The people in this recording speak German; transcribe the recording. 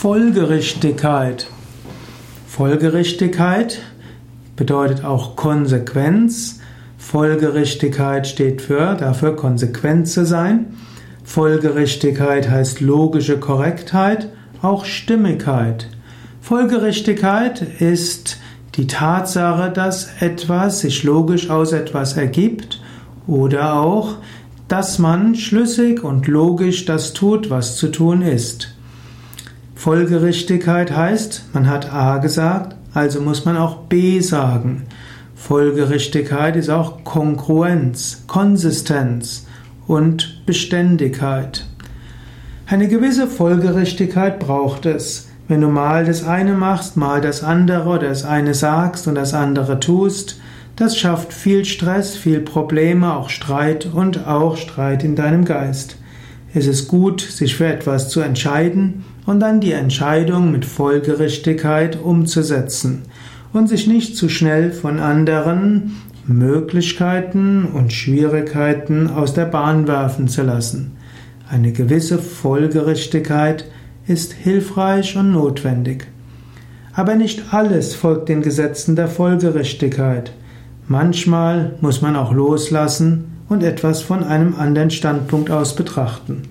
Folgerichtigkeit. Folgerichtigkeit bedeutet auch Konsequenz. Folgerichtigkeit steht für dafür konsequent zu sein. Folgerichtigkeit heißt logische Korrektheit, auch Stimmigkeit. Folgerichtigkeit ist die Tatsache, dass etwas sich logisch aus etwas ergibt oder auch, dass man schlüssig und logisch das tut, was zu tun ist. Folgerichtigkeit heißt, man hat A gesagt, also muss man auch B sagen. Folgerichtigkeit ist auch Kongruenz, Konsistenz und Beständigkeit. Eine gewisse Folgerichtigkeit braucht es. Wenn du mal das eine machst, mal das andere oder das eine sagst und das andere tust, das schafft viel Stress, viel Probleme, auch Streit und auch Streit in deinem Geist. Es ist gut, sich für etwas zu entscheiden und dann die Entscheidung mit Folgerichtigkeit umzusetzen und sich nicht zu schnell von anderen Möglichkeiten und Schwierigkeiten aus der Bahn werfen zu lassen. Eine gewisse Folgerichtigkeit ist hilfreich und notwendig. Aber nicht alles folgt den Gesetzen der Folgerichtigkeit. Manchmal muss man auch loslassen und etwas von einem anderen Standpunkt aus betrachten.